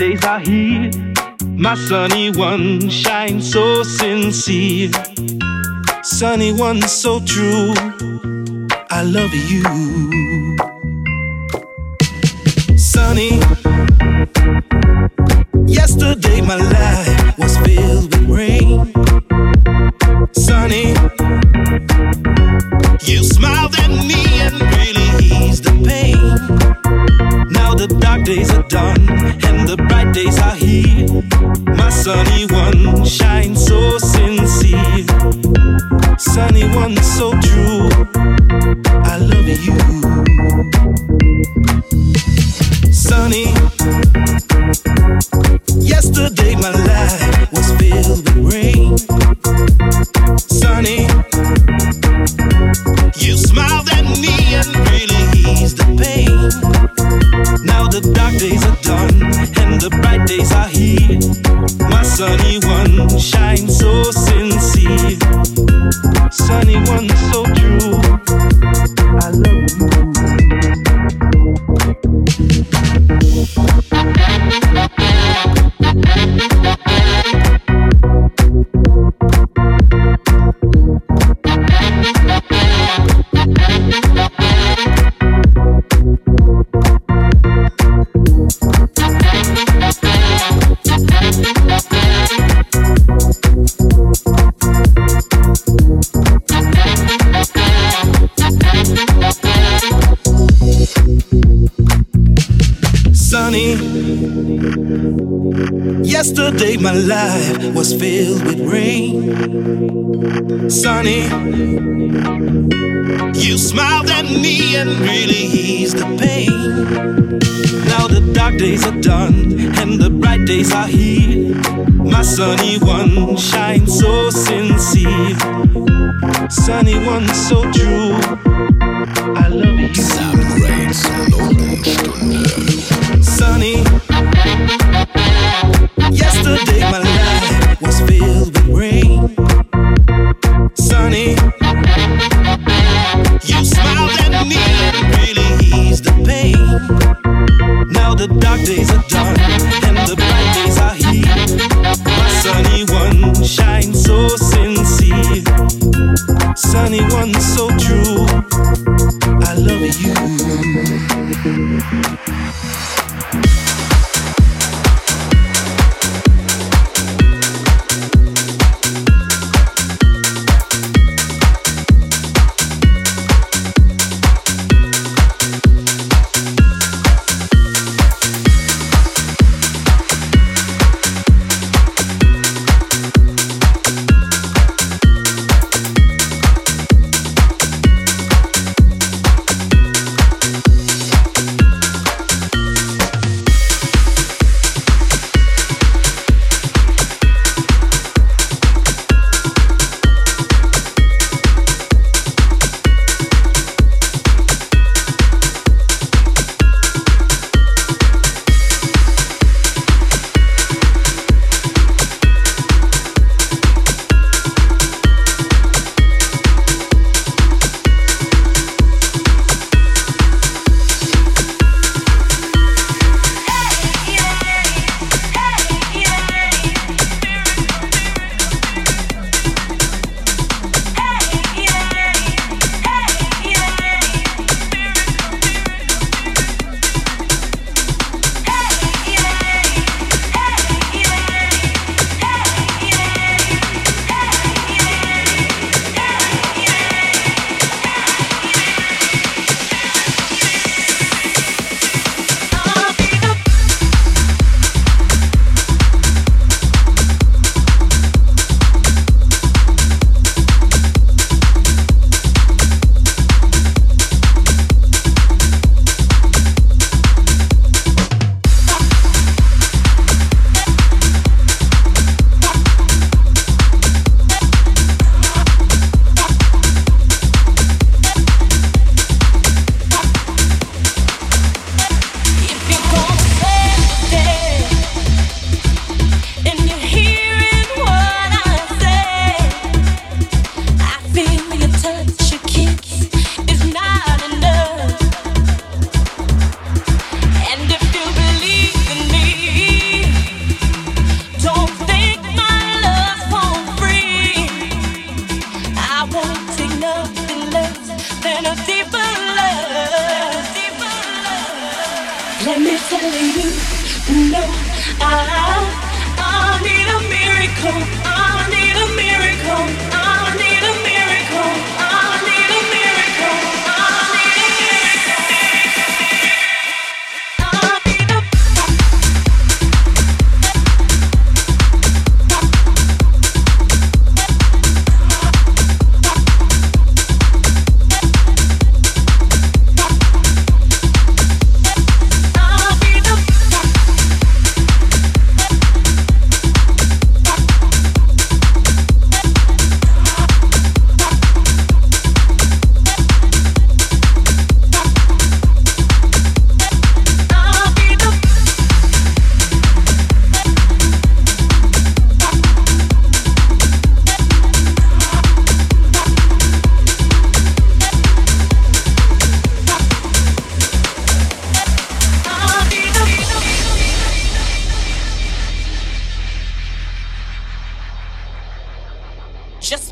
days are here. My sunny one shines so sincere. Sunny one so true. I love you. Sunny one shine so sincere. Sunny one so true. I love you. the dark days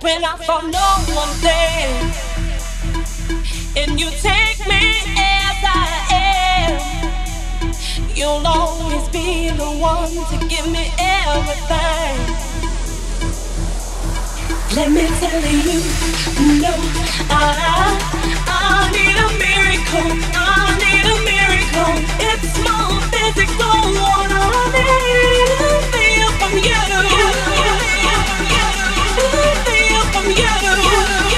when I saw no one there. And you take me as I am. You'll always be the one to give me everything. Let me tell you, no, I, I need a miracle. I need a miracle. It's more physical. What I need a feel from you. you, you, you. everything up from.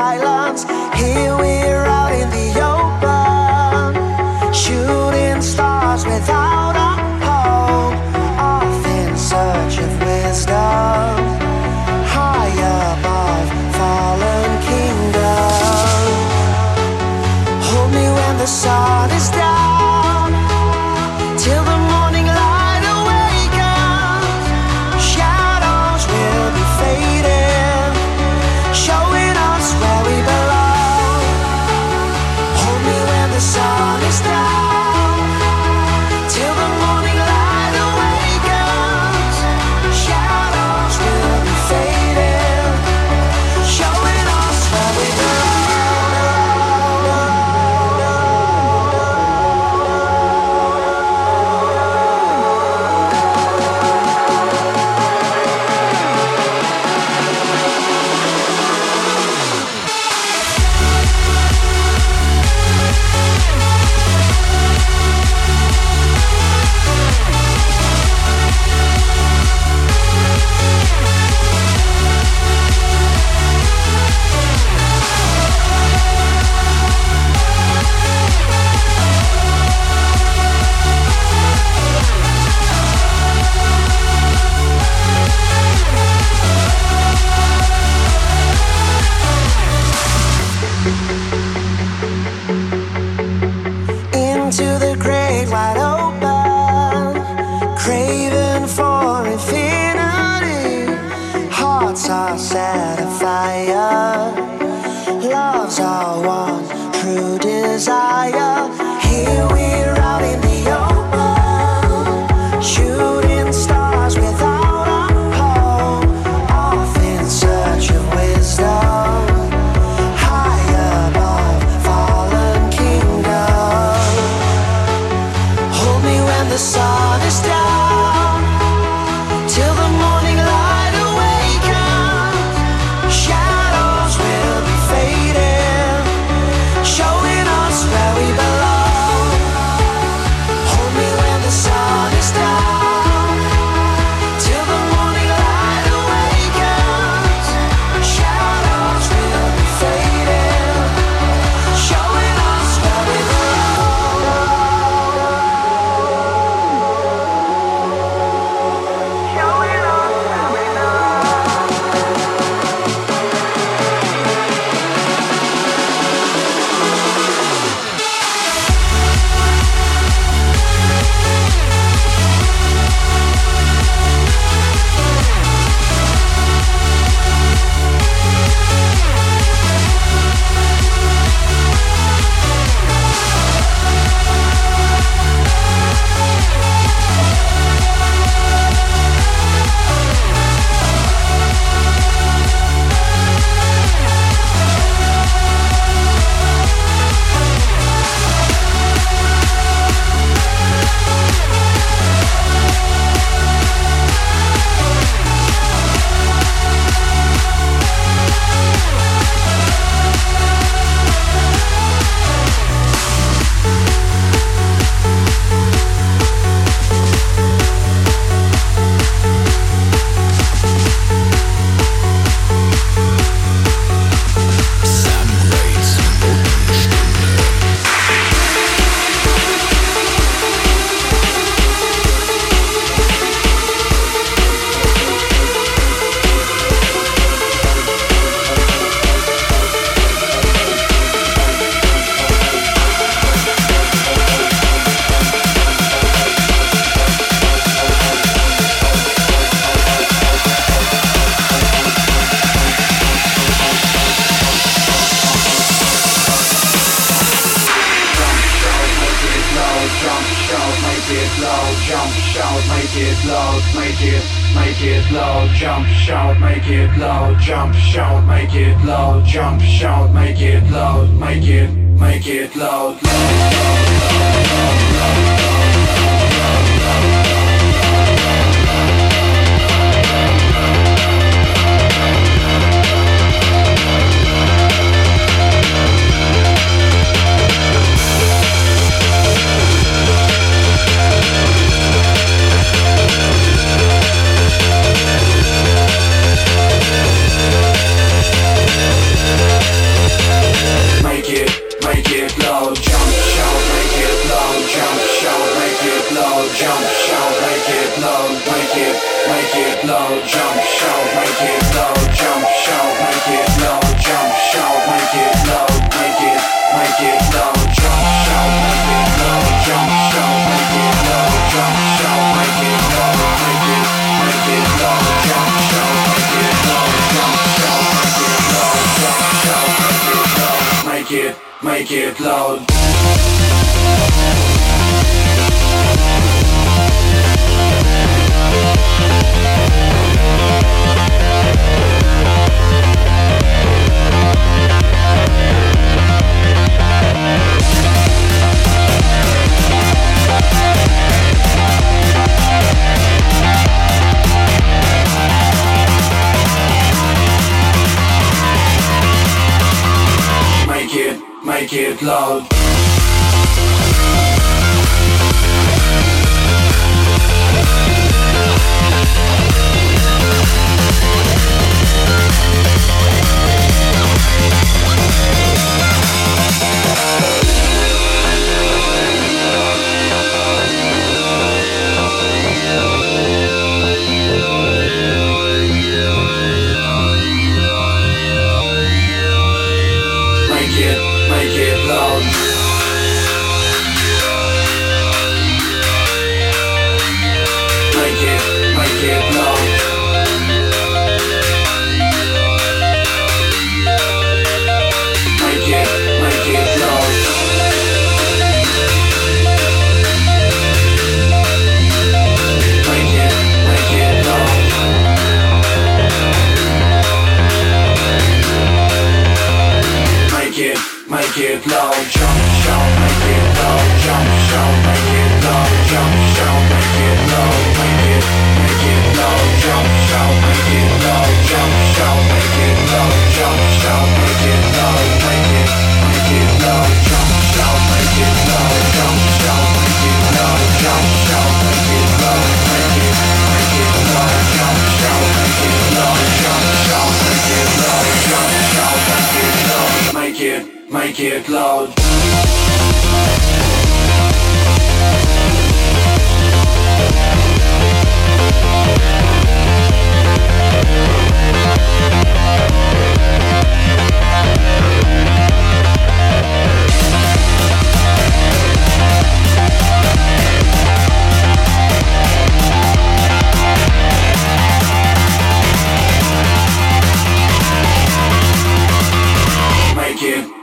silence. Here we are.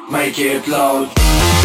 Make it, loud.